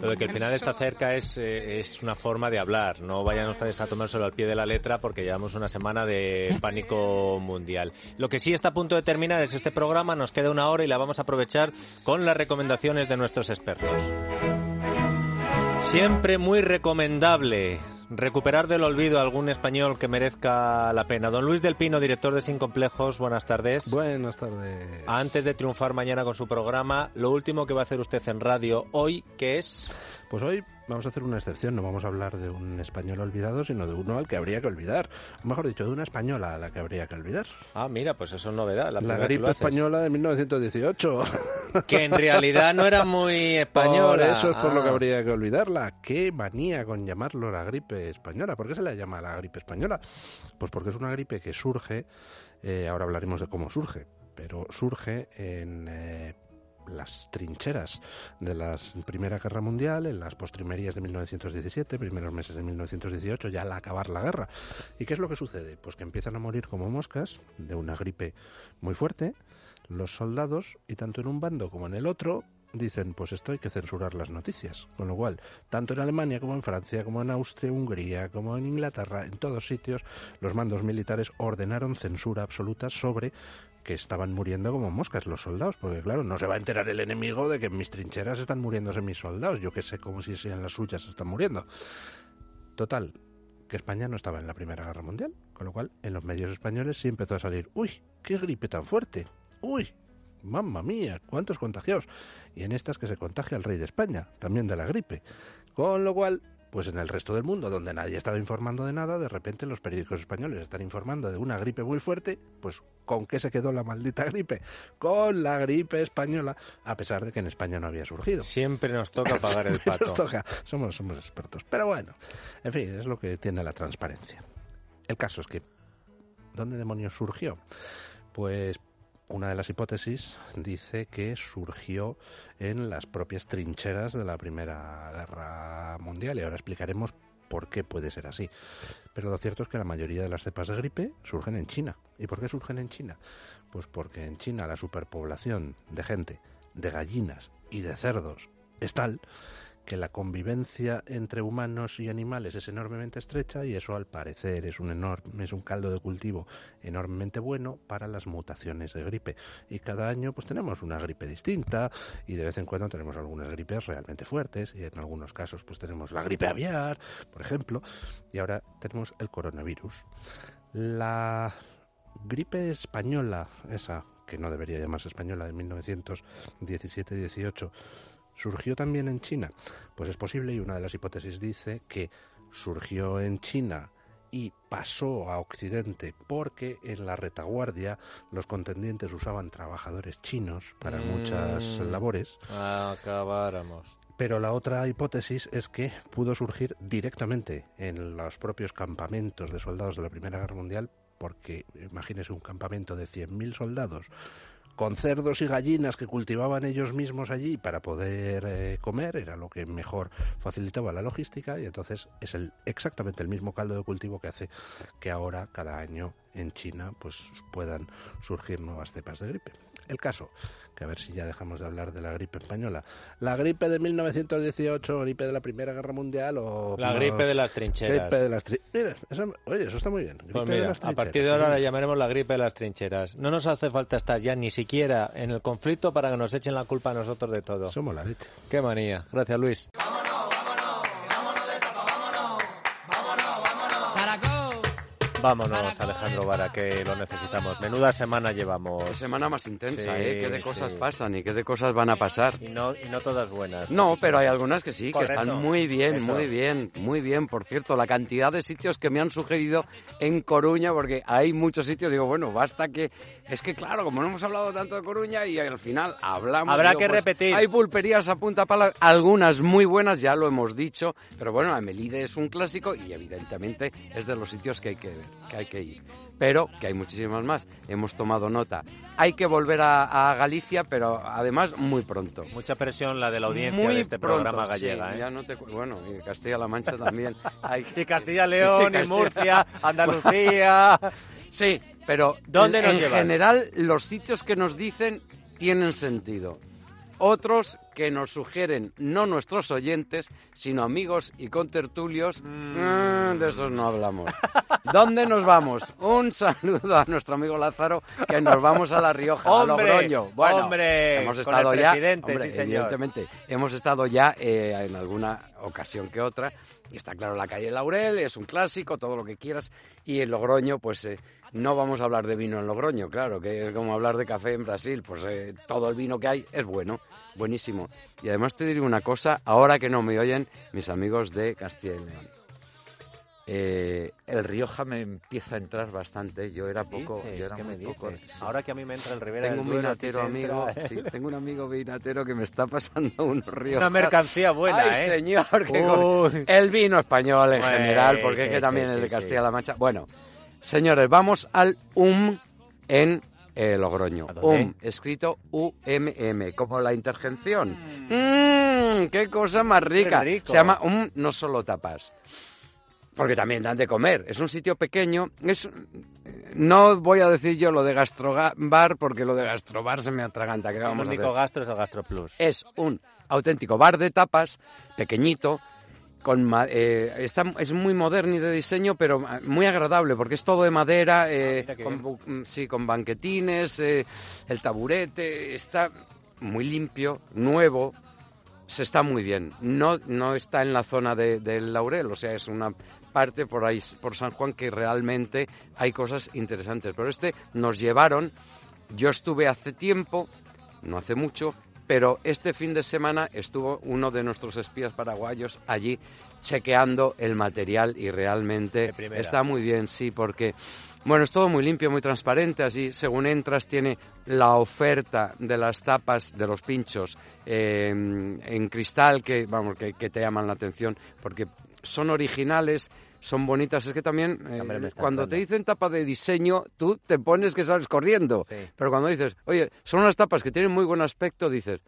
Lo de que el final está cerca es, eh, es una forma de hablar. No vayan ustedes a tomárselo al pie de la letra porque llevamos una semana de pánico mundial. Lo que sí está a punto de terminar es este programa. Nos queda una hora y la vamos a aprovechar con las recomendaciones de nuestros expertos. Siempre muy recomendable recuperar del olvido a algún español que merezca la pena. Don Luis del Pino, director de Sin Complejos, buenas tardes. Buenas tardes. Antes de triunfar mañana con su programa, lo último que va a hacer usted en radio hoy, ¿qué es? Pues hoy vamos a hacer una excepción, no vamos a hablar de un español olvidado, sino de uno al que habría que olvidar. O mejor dicho, de una española a la que habría que olvidar. Ah, mira, pues eso es novedad. La, gripe española de 1918. Que en realidad no era muy española. Por eso es por lo que Ah. habría que olvidarla. Qué manía con llamarlo la gripe española. ¿Por qué se la llama la gripe española? Pues porque es una gripe que surge, eh, ahora hablaremos de cómo surge, pero surge en... eh, las trincheras de la Primera Guerra Mundial, en las postrimerías de 1917, primeros meses de 1918, ya al acabar la guerra. ¿Y qué es lo que sucede? Pues que empiezan a morir como moscas de una gripe muy fuerte los soldados y tanto en un bando como en el otro dicen pues esto hay que censurar las noticias con lo cual tanto en Alemania como en Francia como en Austria Hungría como en Inglaterra en todos sitios los mandos militares ordenaron censura absoluta sobre que estaban muriendo como moscas los soldados, porque claro, no se va a enterar el enemigo de que en mis trincheras están muriéndose mis soldados, yo que sé como si en las suyas están muriendo. Total, que España no estaba en la Primera Guerra Mundial, con lo cual en los medios españoles sí empezó a salir, uy, qué gripe tan fuerte, uy, mamma mía, cuántos contagiados. Y en estas que se contagia el rey de España, también de la gripe. Con lo cual, pues en el resto del mundo, donde nadie estaba informando de nada, de repente los periódicos españoles están informando de una gripe muy fuerte, pues ¿con qué se quedó la maldita gripe? Con la gripe española, a pesar de que en España no había surgido. Siempre nos toca pagar el Siempre pato. nos toca. Somos, somos expertos. Pero bueno, en fin, es lo que tiene la transparencia. El caso es que, ¿dónde demonios surgió? Pues una de las hipótesis dice que surgió en las propias trincheras de la Primera Guerra Mundial y ahora explicaremos por qué puede ser así. Pero lo cierto es que la mayoría de las cepas de gripe surgen en China. ¿Y por qué surgen en China? Pues porque en China la superpoblación de gente, de gallinas y de cerdos es tal que la convivencia entre humanos y animales es enormemente estrecha y eso al parecer es un enorme es un caldo de cultivo enormemente bueno para las mutaciones de gripe. Y cada año pues tenemos una gripe distinta y de vez en cuando tenemos algunas gripes realmente fuertes y en algunos casos pues tenemos la gripe aviar por ejemplo. Y ahora tenemos el coronavirus. La gripe española esa que no debería llamarse española de 1917-18 ¿Surgió también en China? Pues es posible y una de las hipótesis dice que surgió en China y pasó a Occidente porque en la retaguardia los contendientes usaban trabajadores chinos para Mm. muchas labores. Acabáramos. Pero la otra hipótesis es que pudo surgir directamente en los propios campamentos de soldados de la Primera Guerra Mundial porque imagínese un campamento de 100.000 soldados con cerdos y gallinas que cultivaban ellos mismos allí para poder eh, comer, era lo que mejor facilitaba la logística y entonces es el, exactamente el mismo caldo de cultivo que hace que ahora cada año en China pues puedan surgir nuevas cepas de gripe. El caso, que a ver si ya dejamos de hablar de la gripe española, la gripe de 1918, gripe de la Primera Guerra Mundial o La no, gripe de las trincheras. gripe de las tri- Mira, eso- oye, eso está muy bien. gripe Pues de mira, las a partir de ahora la llamaremos la gripe de las trincheras. No nos hace falta estar ya ni siquiera en el conflicto para que nos echen la culpa a nosotros de todo. Somos la leche. Qué manía. Gracias, Luis. Vámonos, Alejandro Vara, que lo necesitamos. Menuda semana llevamos. Qué semana más intensa, Sí, ¿eh? Qué de cosas sí. pasan y qué de cosas van a pasar. Y no, y no todas buenas. No, pero hay algunas que sí, que están muy bien, Eso. muy bien, muy bien. Por cierto, la cantidad de sitios que me han sugerido en Coruña, porque hay muchos sitios, digo, bueno, basta que... Es que claro, como no hemos hablado tanto de Coruña y al final hablamos... Habrá digo, que pues, repetir. Hay pulperías a punta pala, algunas muy buenas, ya lo hemos dicho, pero bueno, Amelide es un clásico y evidentemente es de los sitios que hay que ver, que hay que ir. Pero que hay muchísimas más, hemos tomado nota. Hay que volver a, a Galicia, pero además muy pronto. Mucha presión la de la audiencia Muy de este pronto, programa sí, gallega. ¿eh? ya no te bueno, y Castilla-La Mancha también. Hay Y Castilla León, Sí, y Murcia, Andalucía. Sí, pero ¿Dónde en, nos en general los sitios que nos dicen tienen sentido. Otros que nos sugieren no nuestros oyentes, sino amigos y contertulios. Mm. Mm, de esos no hablamos. ¿Dónde nos vamos? Un saludo a nuestro amigo Lázaro, que nos vamos a La Rioja, a ¡Hombre! Logroño. Bueno, ¡Hombre! hemos Con estado el ya, presidente, hombre, sí, señor. evidentemente, hemos estado ya eh, en alguna ocasión que otra. Y está claro, la calle Laurel es un clásico, todo lo que quieras. Y en Logroño, pues eh, no vamos a hablar de vino en Logroño, claro, que es como hablar de café en Brasil. Pues eh, todo el vino que hay es bueno, buenísimo. Y además te diré una cosa, ahora que no me oyen mis amigos de Castilla y León. Eh, el Rioja me empieza a entrar bastante. Yo era poco, Dices, yo era ¿qué muy poco. sí. Ahora que a mí me entra el Rivera Tengo del un Duero, ti vinatero te amigo, entra- sí, tengo un amigo vinatero que me está pasando un Rioja. Una mercancía buena, Ay, ¿eh? señor, el vino español en general, porque es sí, que también sí, el de Castilla-La Mancha. Bueno, señores, vamos al UM en eh, Logroño. UM, escrito UMM, como la intergención. Mmm, qué cosa más rica. Se llama UM no solo tapas. Porque también dan de comer. Es un sitio pequeño. Es, no voy a decir yo lo de gastrobar, porque lo de gastrobar se me atraganta. ¿qué El vamos a único hacer? gastro es el Gastro Plus. es un auténtico bar de tapas, pequeñito, con eh, está, es muy moderno y de diseño, pero ah, muy agradable, porque es todo de madera, eh, mira qué con, mm, sí, con banquetines, eh, el taburete, está muy limpio, nuevo, se está muy bien. No, no está en la zona de- del Laurel, o sea, es una parte por ahí, por San Juan, que realmente hay cosas interesantes. Pero este nos llevaron, yo estuve hace tiempo, no hace mucho, pero este fin de semana estuvo uno de nuestros espías paraguayos allí chequeando el material y realmente está muy bien, sí, porque bueno, es todo muy limpio, muy transparente, así según entras tiene la oferta de las tapas de los pinchos eh, en cristal que vamos que, que te llaman la atención porque son originales, son bonitas. Es que también eh, cuando te dicen tapa de diseño, tú te pones que sales corriendo. Sí. Pero cuando dices, oye, son unas tapas que tienen muy buen aspecto, dices,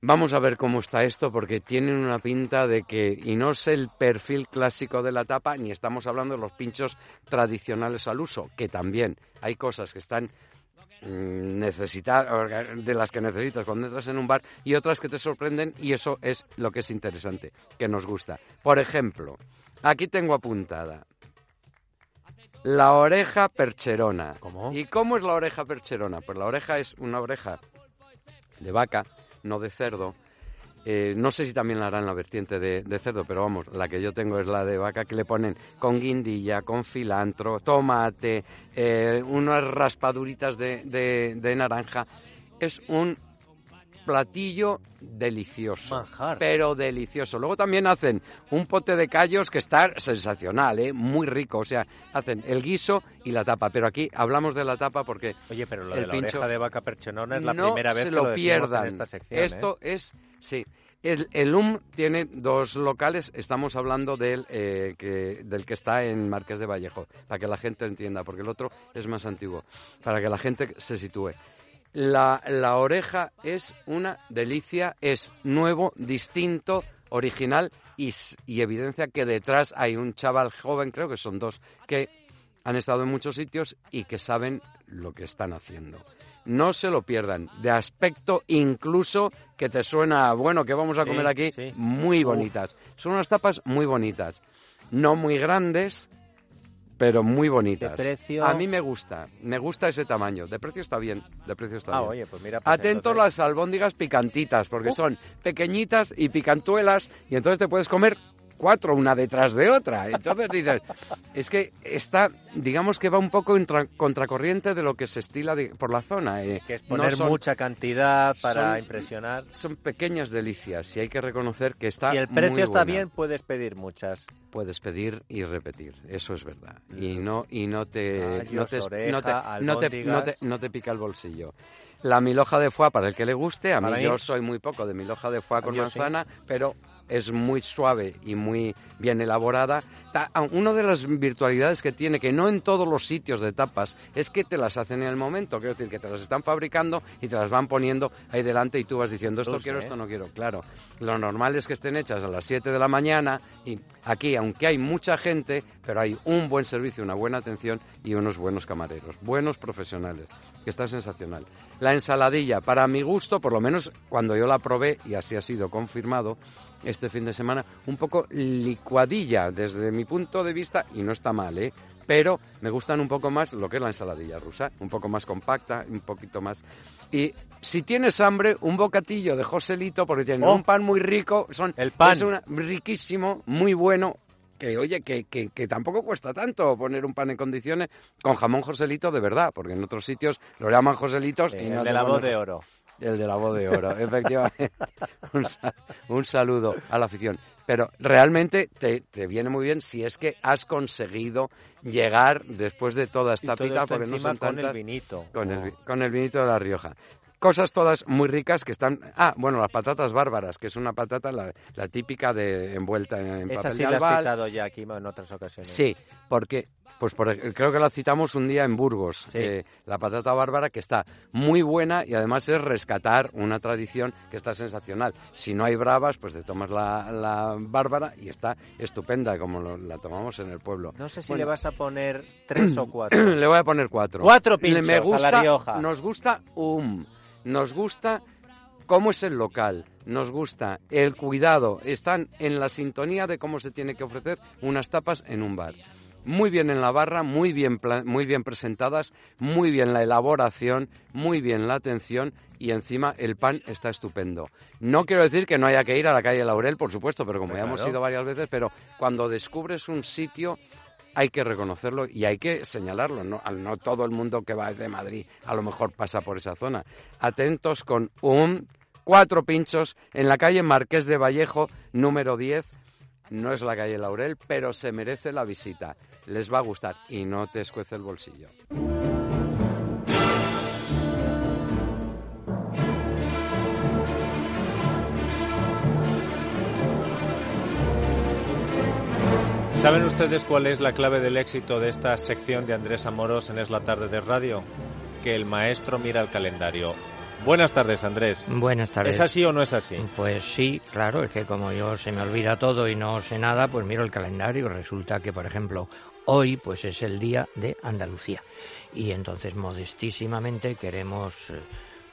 vamos a ver cómo está esto, porque tienen una pinta de que, y no es el perfil clásico de la tapa, ni estamos hablando de los pinchos tradicionales al uso, que también hay cosas que están mm, necesitar de las que necesitas cuando entras en un bar y otras que te sorprenden y eso es lo que es interesante, que nos gusta. Por ejemplo, aquí tengo apuntada la oreja percherona. ¿Cómo? ¿Y cómo es la oreja percherona? Pues la oreja es una oreja de vaca, no de cerdo. Eh, no sé si también la harán la vertiente de, de cerdo, pero vamos, la que yo tengo es la de vaca que le ponen con guindilla, con cilantro, tomate, eh, unas raspaduritas de, de- de naranja. Es un platillo delicioso. Manjar. Pero delicioso. Luego también hacen un pote de callos que está sensacional, ¿eh? muy rico. O sea, hacen el guiso y la tapa. Pero aquí hablamos de la tapa porque Oye, pero lo el de la pincho- oreja de vaca perchenona es la no primera vez se que lo, lo decimos pierdan. en esta sección. ¿eh? Esto es, sí. El, el UM tiene dos locales, estamos hablando del, eh, que, del que está en Marqués de Vallejo, para que la gente entienda, porque el otro es más antiguo, para que la gente se sitúe. La, la oreja es una delicia, es nuevo, distinto, original y, y evidencia que detrás hay un chaval joven, creo que son dos, que han estado en muchos sitios y que saben lo que están haciendo. No se lo pierdan. De aspecto incluso que te suena, bueno, que vamos a Sí, comer aquí, sí. muy Uf. bonitas. Son unas tapas muy bonitas. No muy grandes, pero muy bonitas. ¿De precio? A mí me gusta, me gusta ese tamaño. De precio está bien, de precio está Ah, bien. oye, pues mira. pues Atentos entonces- las albóndigas picantitas, porque son pequeñitas y picantuelas, y entonces te puedes comer cuatro una detrás de otra. Entonces dices, es que está, digamos que va un poco en tra- contracorriente de lo que se estila de- por la zona. eh. Que es No poner son- mucha cantidad para son- impresionar. Son pequeñas delicias y hay que reconocer que está Si el muy precio está buena. bien, puedes pedir muchas. puedes pedir y repetir, eso es verdad. Y no y no te no te, oreja, no te- no te- no pica el bolsillo. La milhoja de foie para el que le guste, a mí mí- yo soy muy poco de milhoja de foie con sí. manzana, pero es muy suave y muy bien elaborada. Una de las virtualidades que tiene, que no en todos los sitios de tapas, es que te las hacen en el momento, quiero decir, que te las están fabricando y te las van poniendo ahí delante y tú vas diciendo esto quiero, esto no quiero. Claro, lo normal es que estén hechas a las 7 de la mañana y aquí, aunque hay mucha gente, pero hay un buen servicio, una buena atención y unos buenos camareros, buenos profesionales, que está sensacional. La ensaladilla, para mi gusto, por lo menos cuando yo la probé, y así ha sido confirmado, este fin de semana, un poco licuadilla desde mi punto de vista, y no está mal, ¿eh? pero me gustan un poco más lo que es la ensaladilla rusa, un poco más compacta, un poquito más. Y si tienes hambre, un bocatillo de Joselito, porque tiene oh. un pan muy rico, son, el pan. es riquísimo, muy bueno, que oye, que, que, que, tampoco cuesta tanto poner un pan en condiciones con jamón Joselito de verdad, porque en otros sitios lo llaman Joselitos y no de la voz de oro. El de la voz de oro, efectivamente. un, saludo a la afición. Pero realmente te, viene muy bien si es que has conseguido llegar después de toda esta pita, porque no son con el vinito. Con, el, con el vinito de La Rioja cosas todas muy ricas que están... Ah, bueno, las patatas bárbaras, que es una patata la, típica de envuelta en, Esa papel sí de la has citado ya aquí en otras ocasiones. Sí, porque pues creo que la citamos un día en Burgos, eh, la patata bárbara, que está muy buena y además es rescatar una tradición que está sensacional. Si no hay bravas, pues te tomas la, bárbara y está estupenda como la tomamos en el pueblo. No sé si le vas a poner tres o cuatro. le voy a poner cuatro. Cuatro pinchos me gusta, a la Rioja. Nos gusta un... Nos gusta cómo es el local, nos gusta el cuidado, están en la sintonía de cómo se tiene que ofrecer unas tapas en un bar. Muy bien en la barra, muy bien, muy bien presentadas, muy bien la elaboración, muy bien la atención y encima el pan está estupendo. No quiero decir que no haya que ir a la calle Laurel, por supuesto, pero como ya hemos ido varias veces, pero cuando descubres un sitio hay que reconocerlo y hay que señalarlo. No, no todo el mundo que va de Madrid a lo mejor pasa por esa zona. Atentos con un cuatro pinchos en la calle Marqués de Vallejo, número 10. No es la calle Laurel, pero se merece la visita. Les va a gustar y no te escuece el bolsillo. ¿Saben ustedes cuál es la clave del éxito de esta sección de Andrés Amoros en Es la tarde de radio? Que el maestro mira el calendario. Buenas tardes, Andrés. Buenas tardes. ¿Es así o no es así? Pues sí, claro, es que como yo se me olvida todo y no sé nada, pues miro el calendario. Resulta que, por ejemplo, hoy pues es el día de Andalucía. Y entonces, modestísimamente, queremos eh,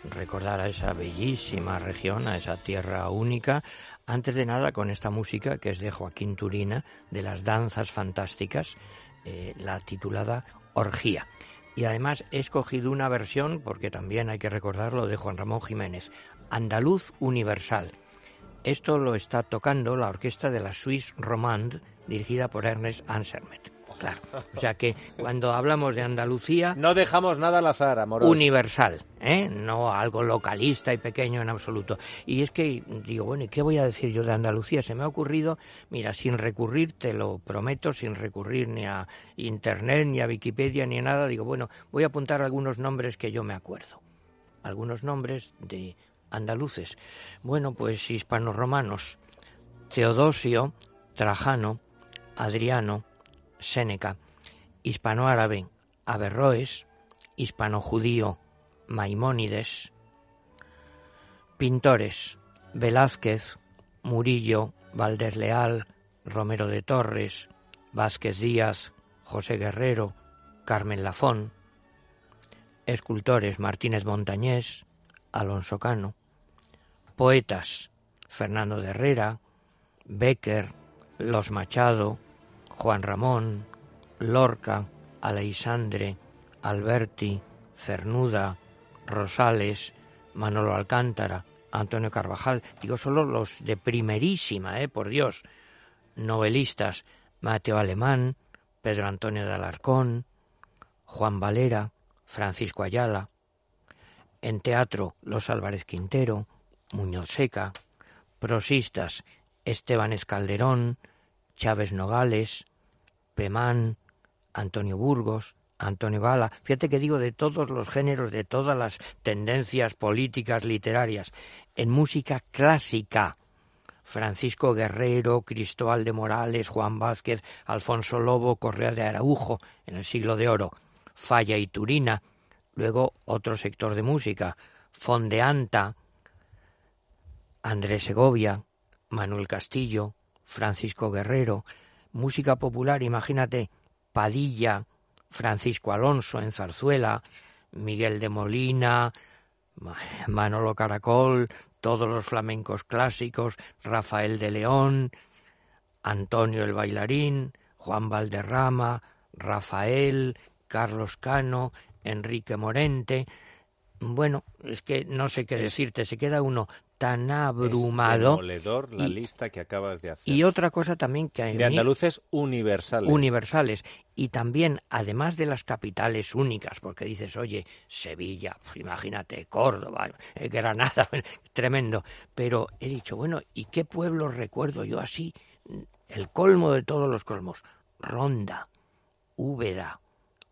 recordar a esa bellísima región, a esa tierra única, antes de nada con esta música que es de Joaquín Turina, de las danzas fantásticas, eh, la titulada Orgía. Y además he escogido una versión, porque también hay que recordarlo, de Juan Ramón Jiménez, Andaluz Universal. Esto lo está tocando la orquesta de la Suisse Romande, dirigida por Ernest Ansermet. Claro. O sea que cuando hablamos de Andalucía... No dejamos nada al azar, amor. Universal, ¿eh? No algo localista y pequeño en absoluto. Y es que digo, bueno, ¿y qué voy a decir yo de Andalucía? Se me ha ocurrido, mira, sin recurrir, te lo prometo, sin recurrir ni a Internet, ni a Wikipedia, ni a nada, digo, bueno, voy a apuntar algunos nombres que yo me acuerdo. Algunos nombres de andaluces. Bueno, pues hispanorromanos. Teodosio, Trajano, Adriano, Séneca, hispanoárabe Averroes, hispano-judío Maimónides, pintores Velázquez, Murillo, Valdés Leal, Romero de Torres, Vázquez Díaz, José Guerrero, Carmen Lafón, escultores Martínez Montañés, Alonso Cano, poetas Fernando de Herrera, Becker, Los Machado, Juan Ramón, Lorca, Aleisandre, Alberti, Cernuda, Rosales, Manolo Alcántara, Antonio Carvajal, digo solo los de primerísima, eh, por Dios, novelistas, Mateo Alemán, Pedro Antonio de Alarcón, Juan Valera, Francisco Ayala, en teatro Los Álvarez Quintero, Muñoz Seca, prosistas Esteban Escalderón, Chávez Nogales, Pemán, Antonio Burgos, Antonio Gala. Fíjate que digo de todos los géneros, de todas las tendencias políticas, literarias. En música clásica, Francisco Guerrero, Cristóbal de Morales, Juan Vázquez, Alfonso Lobo, Correa de Araujo, en el siglo de oro, Falla y Turina, luego otro sector de música, Fondeanta, Andrés Segovia, Manuel Castillo, Francisco Guerrero, música popular, imagínate, Padilla, Francisco Alonso en Zarzuela, Miguel de Molina, Manolo Caracol, todos los flamencos clásicos, Rafael de León, Antonio el bailarín, Juan Valderrama, Rafael, Carlos Cano, Enrique Morente. Bueno, es que no sé qué decirte, se queda uno tan abrumado. Es la lista que acabas de hacer. Y otra cosa también que hay. De andaluces universales. Universales. Y también, además de las capitales únicas, porque dices, oye, Sevilla, pues imagínate, Córdoba, eh, Granada, tremendo. Pero he dicho, bueno, ¿y qué pueblo recuerdo yo así? El colmo de todos los colmos. Ronda, Úbeda,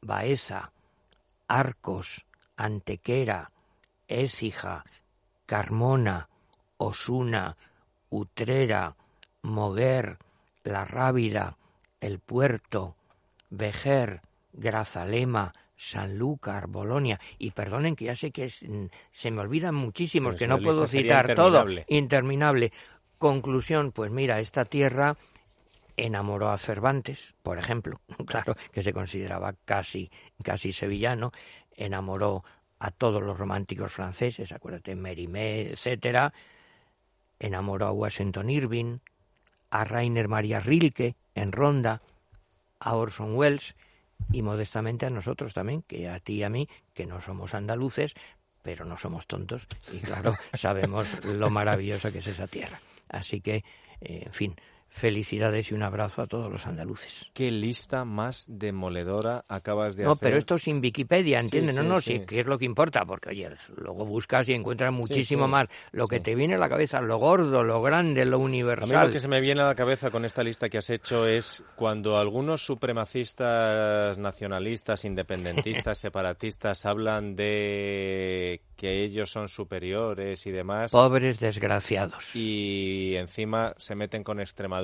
Baeza, Arcos, Antequera, Écija, Carmona, Osuna, Utrera, Moguer, La Rábida, El Puerto, Vejer, Grazalema, Sanlúcar, Bolonia, y perdonen que ya sé que mm, se me olvidan muchísimos, que no puedo citar todo, interminable. Conclusión, pues mira, esta tierra enamoró a Cervantes, por ejemplo, claro, que se consideraba casi, casi sevillano, enamoró a todos los románticos franceses, acuérdate, Mérimée, etcétera, enamoró a Washington Irving, a Rainer Maria Rilke en Ronda, a Orson Welles y modestamente a nosotros también, que a ti y a mí, que no somos andaluces, pero no somos tontos y claro, sabemos lo maravillosa que es esa tierra. Así que, eh, en fin, Felicidades y un abrazo a todos los andaluces. Qué lista más demoledora acabas de hacer. No, pero esto sin Wikipedia, ¿entiendes? no, no, sí, que es lo que importa, porque oye, luego buscas y encuentras muchísimo más. Lo que te viene a la cabeza, lo gordo, lo grande, lo universal. A mí lo que se me viene a la cabeza con esta lista que has hecho es cuando algunos supremacistas, nacionalistas, independentistas, separatistas hablan de que ellos son superiores y demás. Pobres desgraciados. Y encima se meten con Extremadura,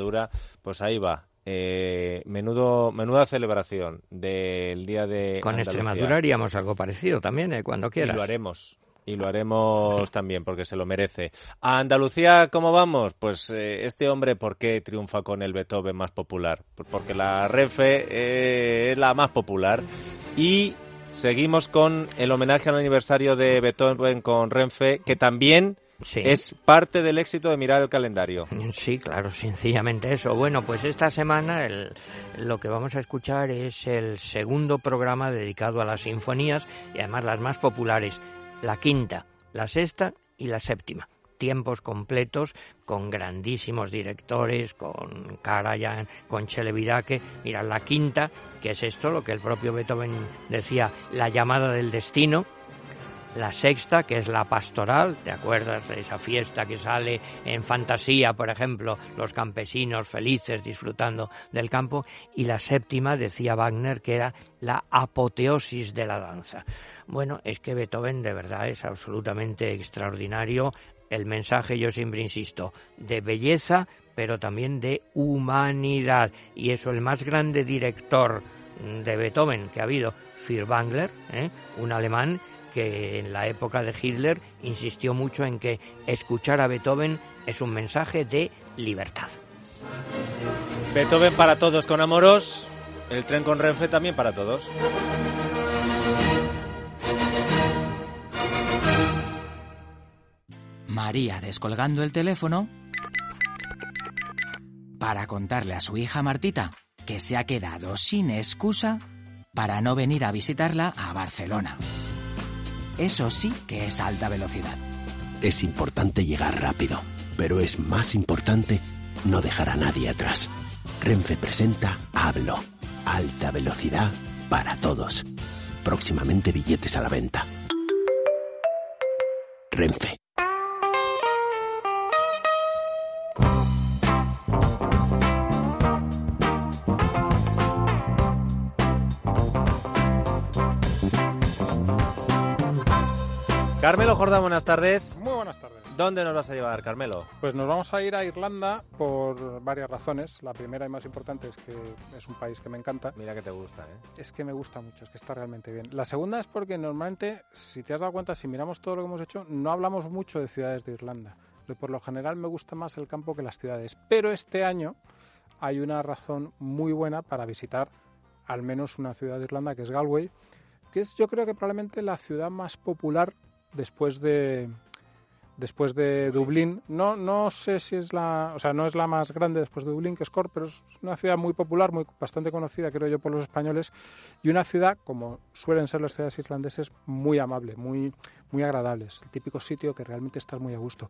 pues ahí va. Eh, menudo, menuda celebración del Día de Con Extremadura haríamos algo parecido también, eh, cuando quieras. Y lo haremos. Y lo haremos también, porque se lo merece. A Andalucía, ¿cómo vamos? Pues eh, este hombre, ¿por qué triunfa con el Beethoven más popular? Pues porque la Renfe es la más popular. Y Seguimos con el homenaje al aniversario de Beethoven con Renfe, que también es parte del éxito de mirar el calendario. Sí, claro, sencillamente eso. Bueno, pues esta semana lo que vamos a escuchar es el segundo programa dedicado a las sinfonías y además las más populares, la quinta, la sexta y la séptima tiempos completos con grandísimos directores, con Karajan, con Chelevidaque. Mira, la quinta, que es esto, lo que el propio Beethoven decía, la llamada del destino. La sexta, que es la pastoral, ¿te acuerdas de esa fiesta que sale en fantasía, por ejemplo, los campesinos felices disfrutando del campo? Y la séptima, decía Wagner, que era la apoteosis de la danza. Bueno, es que Beethoven de verdad es absolutamente extraordinario el mensaje, yo siempre insisto, de belleza, pero también de humanidad. Y eso, el más grande director de Beethoven que ha habido, Furtwängler, ¿eh? un alemán que en la época de Hitler insistió mucho en que escuchar a Beethoven es un mensaje de libertad. Beethoven para todos con Amoros, el tren con Renfe también para todos. María descolgando el teléfono para contarle a su hija Martita que se ha quedado sin excusa para no venir a visitarla a Barcelona. Eso sí que es alta velocidad. Es importante llegar rápido, pero es más importante no dejar a nadie atrás. Renfe presenta Hablo, alta velocidad para todos. Próximamente billetes a la venta. Renfe. Carmelo Jordán, buenas tardes. Muy buenas tardes. ¿Dónde nos vas a llevar, Carmelo? Pues nos vamos a ir a Irlanda por varias razones. La primera y más importante es que es un país que me encanta. Mira que te gusta, ¿eh? Es que me gusta mucho, es que está realmente bien. La segunda es porque normalmente, si te has dado cuenta, si miramos todo lo que hemos hecho, no hablamos mucho de ciudades de Irlanda. Por lo general me gusta más el campo que las ciudades. Pero este año hay una razón muy buena para visitar al menos una ciudad de Irlanda, que es Galway, que es yo creo que probablemente la ciudad más popular después de después de Dublín. No, no sé si es la, o sea, no es la más grande después de Dublín, que es Cork, pero es una ciudad muy popular, muy bastante conocida, creo yo, por los españoles y una ciudad, como suelen ser las ciudades irlandeses, muy amable, muy, muy agradables, el típico sitio que realmente estás muy a gusto.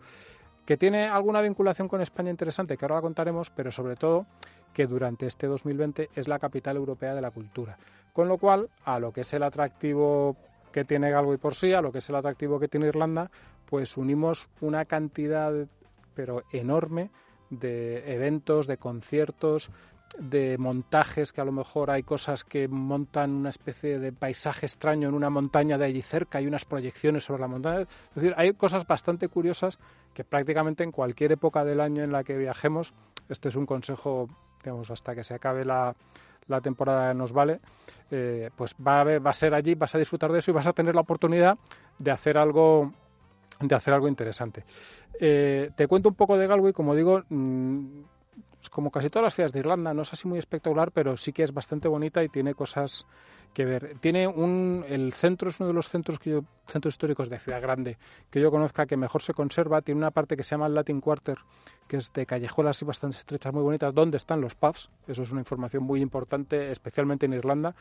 Que tiene alguna vinculación con España interesante, que ahora la contaremos, pero sobre todo que durante este 2020 es la capital europea de la cultura. Con lo cual, a lo que es el atractivo que tiene Galway por sí, a lo que es el atractivo que tiene Irlanda, pues unimos una cantidad, pero enorme, de eventos, de conciertos, de montajes, que a lo mejor hay cosas que montan una especie de paisaje extraño en una montaña de allí cerca, hay unas proyecciones sobre la montaña. Es decir, hay cosas bastante curiosas que prácticamente en cualquier época del año en la que viajemos, este es un consejo, digamos, hasta que se acabe la, la temporada nos vale, eh, pues va a, va a ser allí, vas a disfrutar de eso y vas a tener la oportunidad de hacer algo de hacer algo interesante. Eh, te cuento un poco de Galway, como digo, mm, como casi todas las ciudades de Irlanda, no es así muy espectacular, pero sí que es bastante bonita y tiene cosas que ver. Tiene un, el centro es uno de los centros que yo, centros históricos de ciudad grande que yo conozca que mejor se conserva. Tiene una parte que se llama el Latin Quarter, que es de callejuelas y bastante estrechas, muy bonitas, donde están los pubs. Eso es una información muy importante, especialmente en Irlanda,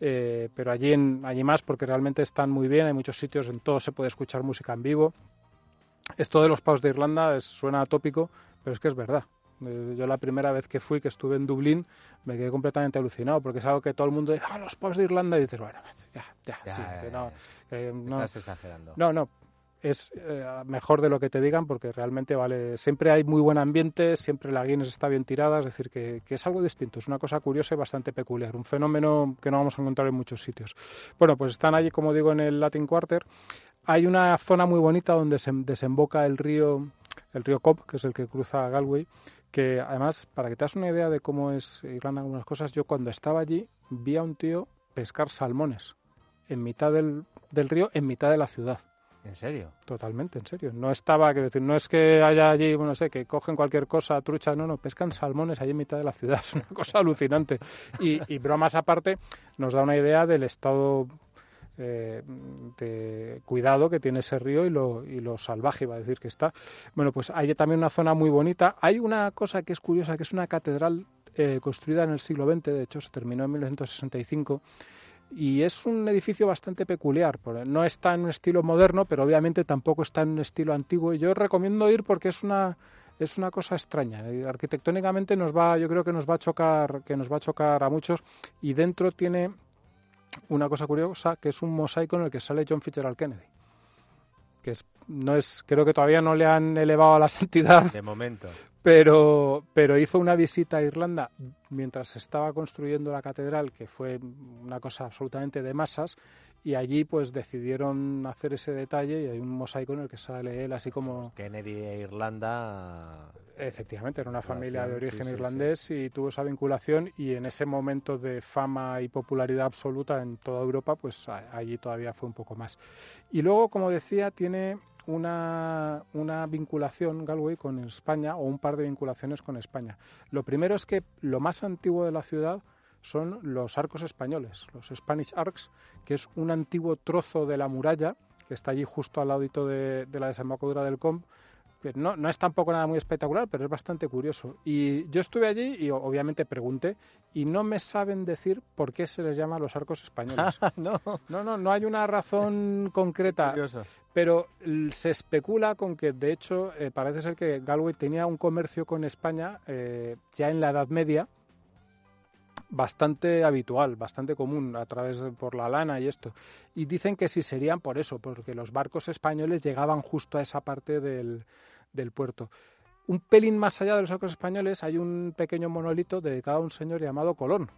eh, pero allí, en, allí más porque realmente están muy bien. Hay muchos sitios, en todos se puede escuchar música en vivo. Esto de los pubs de Irlanda es, suena atópico, pero es que es verdad. Eh, yo la primera vez que fui, que estuve en Dublín, me quedé completamente alucinado, porque es algo que todo el mundo dice, ah, los pubs de Irlanda, y dices, bueno, ya, ya, Ya, sí, que no, que no, Estás exagerando. no, no, es eh, mejor de lo que te digan porque realmente vale, siempre hay muy buen ambiente, siempre la Guinness está bien tirada, es decir, que, que es algo distinto, es una cosa curiosa y bastante peculiar, un fenómeno que no vamos a encontrar en muchos sitios. Bueno, pues están allí, como digo, en el Latin Quarter. Hay una zona muy bonita donde se desemboca el río, el río Cobb, que es el que cruza Galway, que además, para que te hagas una idea de cómo es Irlanda en algunas cosas, yo cuando estaba allí vi a un tío pescar salmones en mitad del, del río, en mitad de la ciudad. ¿En serio? Totalmente, en serio. No estaba, quiero decir, no es que haya allí, bueno, no sé, que cogen cualquier cosa, trucha, no, no, pescan salmones allí en mitad de la ciudad. Es una cosa alucinante. Y, y bromas aparte, nos da una idea del estado eh, de cuidado que tiene ese río y lo, y lo salvaje, iba a decir que está. Bueno, pues hay también una zona muy bonita. Hay una cosa que es curiosa, que es una catedral eh, construida en el siglo XX, de hecho se terminó en 1965 y es un edificio bastante peculiar. No está en un estilo moderno, pero obviamente tampoco está en un estilo antiguo. Yo recomiendo ir porque es una es una cosa extraña. Eh, Arquitectónicamente nos va, yo creo que nos va a chocar, que nos va a chocar a muchos. Y dentro tiene una cosa curiosa que es un mosaico en el que sale John Fitzgerald Kennedy. Que es, no es, creo que todavía no le han elevado a la santidad De momento. pero, pero hizo una visita a Irlanda mientras se estaba construyendo la catedral, que fue una cosa absolutamente de masas, y allí pues decidieron hacer ese detalle y hay un mosaico en el que sale él así como... Kennedy e Irlanda. Efectivamente, era una familia de origen sí, sí, irlandés y tuvo esa vinculación y en ese momento de fama y popularidad absoluta en toda Europa, pues allí todavía fue un poco más. Y luego, como decía, tiene una, una vinculación Galway con España o un par de vinculaciones con España. Lo primero es que lo más antiguo de la ciudad son los arcos españoles, los Spanish Arcs, que es un antiguo trozo de la muralla que está allí justo al ladito de, de la desembocadura del que no, no es tampoco nada muy espectacular, pero es bastante curioso. Y yo estuve allí y obviamente pregunté y no me saben decir por qué se les llama los arcos españoles. no. No, no, no hay una razón concreta, Curioso. pero se especula con que, de hecho, eh, parece ser que Galway tenía un comercio con España eh, ya en la Edad Media bastante habitual, bastante común a través de, por la lana y esto. Y dicen que sí serían por eso, porque los barcos españoles llegaban justo a esa parte del, del puerto. Un pelín más allá de los arcos españoles hay un pequeño monolito dedicado a un señor llamado Colón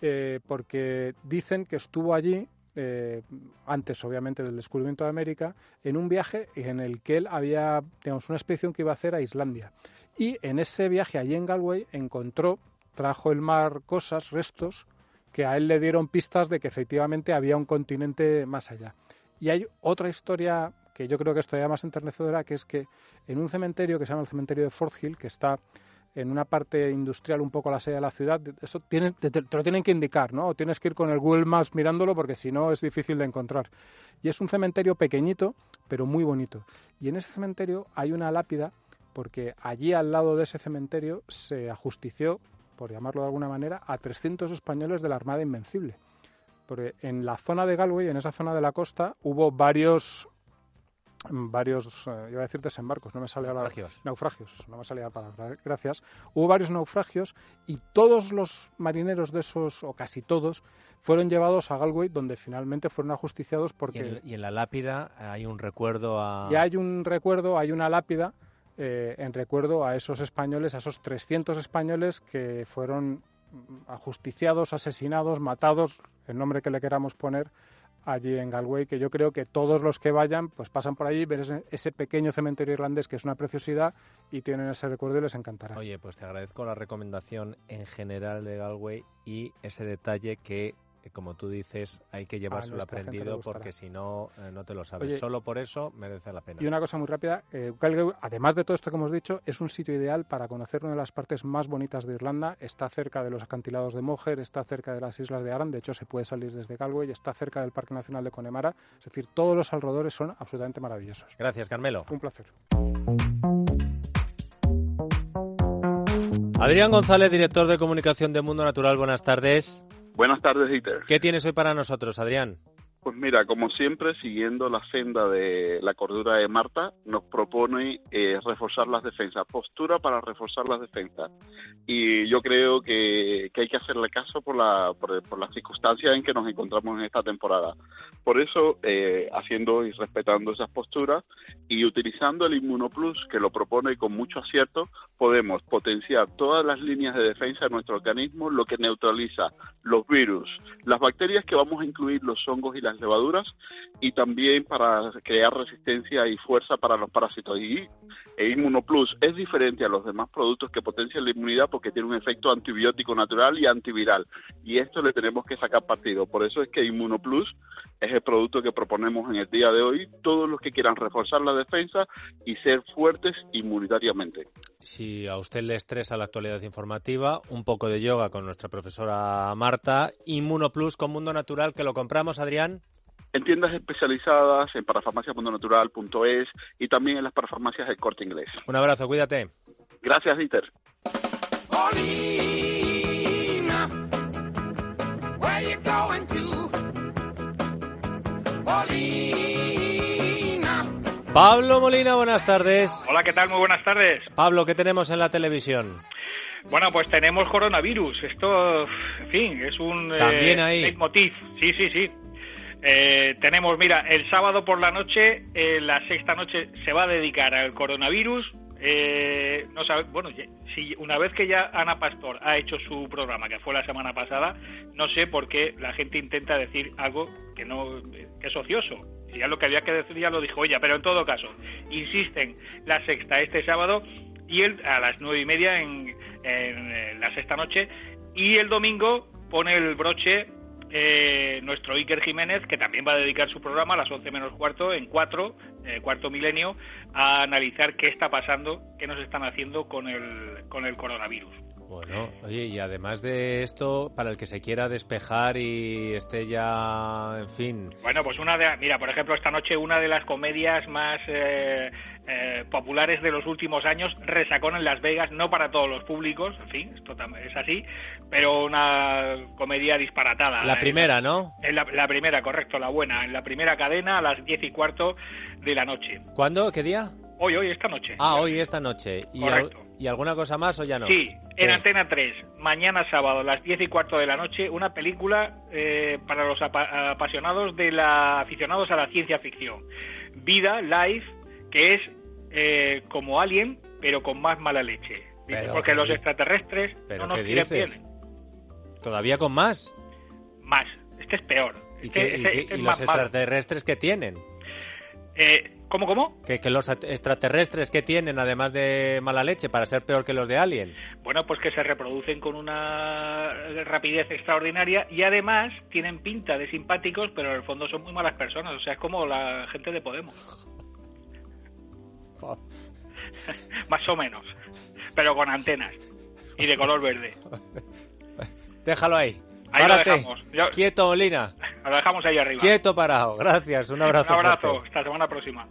eh, porque dicen que estuvo allí eh, antes obviamente del descubrimiento de América, en un viaje en el que él había, digamos, una expedición que iba a hacer a Islandia. Y en ese viaje allí en Galway encontró, trajo el mar cosas, restos, que a él le dieron pistas de que efectivamente había un continente más allá. Y hay otra historia que yo creo que es todavía más enternecedora, que es que en un cementerio que se llama el cementerio de Fort Hill, que está en una parte industrial un poco a la sede de la ciudad, eso tiene, te, te, lo tienen que indicar, ¿no? O tienes que ir con el Google Maps mirándolo porque si no es difícil de encontrar. Y es un cementerio pequeñito, pero muy bonito. Y en ese cementerio hay una lápida porque allí al lado de ese cementerio se ajustició, por llamarlo de alguna manera, a 300 españoles de la Armada Invencible. Porque en la zona de Galway, en esa zona de la costa, hubo varios varios, eh, iba a decir desembarcos, no me sale ahora. Naufragios. Naufragios, no me salía la palabra, gracias. Hubo varios naufragios y todos los marineros de esos, o casi todos, fueron llevados a Galway, donde finalmente fueron ajusticiados Y porque. en, y en la lápida hay un recuerdo a... Y hay un recuerdo, hay una lápida eh, en recuerdo a esos españoles, a esos 300 españoles que fueron mm, ajusticiados, asesinados, matados, el nombre que le queramos poner, allí en Galway, que yo creo que todos los que vayan, pues pasan por allí, ven ese, pequeño cementerio irlandés que es una preciosidad y tienen ese recuerdo y les encantará. Oye, pues te agradezco la recomendación en general de Galway y ese detalle que, como tú dices, hay que llevárselo aprendido porque si no, eh, no te lo sabes. Oye, Solo por eso merece la pena. Y una cosa muy rápida, eh, Galway, además de todo esto que hemos dicho, es un sitio ideal para conocer una de las partes más bonitas de Irlanda. Está cerca de los acantilados de Moher, está cerca de las islas de Aran, de hecho se puede salir desde Galway, está cerca del Parque Nacional de Connemara. Es decir, todos los alrededores son absolutamente maravillosos. Gracias, Carmelo. Un placer. Adrián González, director de comunicación de Mundo Natural, buenas tardes. Buenas tardes, Dieter. ¿Qué tienes hoy para nosotros, Adrián? Pues mira, como siempre, siguiendo la senda de la cordura de Marta, nos propone eh, reforzar las defensas, postura para reforzar las defensas. Y yo creo que, que hay que hacerle caso por, la, por, por, las circunstancias en que nos encontramos en esta temporada. Por eso, eh, haciendo y respetando esas posturas y utilizando el Inmunoplus, que lo propone con mucho acierto, podemos potenciar todas las líneas de defensa de nuestro organismo, lo que neutraliza los virus, las bacterias que vamos a incluir, los hongos y las levaduras y también para crear resistencia y fuerza para los parásitos. Y el Inmunoplus es diferente a los demás productos que potencian la inmunidad porque tiene un efecto antibiótico natural y antiviral. Y esto le tenemos que sacar partido. Por eso es que Inmunoplus es el producto que proponemos en el día de hoy. Todos los que quieran reforzar la defensa y ser fuertes inmunitariamente. Si a usted le estresa la actualidad informativa, un poco de yoga con nuestra profesora Marta, Inmunoplus con Mundo Natural, que lo compramos, Adrián. En tiendas especializadas, en parafarmaciamundonatural.es y también en las parafarmacias del Corte Inglés. Un abrazo, cuídate. Gracias, Dieter. Paulina, where you going to? Paulina. Pablo Molina, buenas tardes. Hola, ¿qué tal? Muy buenas tardes. Pablo, ¿qué tenemos en la televisión? Bueno, pues tenemos coronavirus. Esto, en fin, es un También eh, ahí. leitmotiv. Sí, sí, sí. Eh, tenemos, mira, el sábado por la noche, eh, la sexta noche se va a dedicar al coronavirus. Eh, no sabe, bueno, si una vez que ya Ana Pastor ha hecho su programa, que fue la semana pasada, no sé por qué la gente intenta decir algo que no que es ocioso. Ya lo que había que decir ya lo dijo ella, pero en todo caso, insisten la sexta este sábado y el, a las nueve y media en, en, la sexta noche y el domingo pone el broche eh, nuestro Iker Jiménez, que también va a dedicar su programa a las 11 menos cuarto, en cuatro, eh, cuarto milenio, a analizar qué está pasando, qué nos están haciendo con el, con el coronavirus. Bueno, oye, y además de esto, para el que se quiera despejar y esté ya, en fin, Bueno, pues una de, mira, por ejemplo, esta noche una de las comedias más eh, eh, populares de los últimos años, Resacón en Las Vegas, no para todos los públicos, en fin, esto es así, pero una comedia disparatada. la Eh, primera, ¿no? En la, la primera, correcto, la buena, en la primera cadena a las diez y cuarto de la noche. ¿Cuándo? ¿Qué día? Hoy, hoy, esta noche. Ah, hoy, esta noche. ¿Y, al- Correcto. ¿Y alguna cosa más o ya no? Sí, en. Antena 3, mañana sábado a las 10 y cuarto de la noche, una película eh, para los apa- apasionados de la aficionados a la ciencia ficción. Vida, Life, que es eh, como Alien, pero con más mala leche. Dice, porque los extraterrestres ¿Pero no nos quieren bien. ¿Todavía con más? Más. Este es peor. ¿Y, que qué- y ese qué- es y los más malo. extraterrestres que tienen? Eh, ¿Cómo, cómo? Que, que los at- extraterrestres que tienen, además de mala leche, para ser peor que los de Alien. Bueno, pues que se reproducen con una rapidez extraordinaria y además tienen pinta de simpáticos, pero en el fondo son muy malas personas. O sea, es como la gente de Podemos. Más o menos. Pero con antenas. Y de color verde. Déjalo ahí. Ahí lo Párate. dejamos. Yo- Quieto, Molina. Lo dejamos ahí arriba. Quieto parado. Gracias. Un abrazo. Un abrazo. fuerte. Hasta la semana próxima.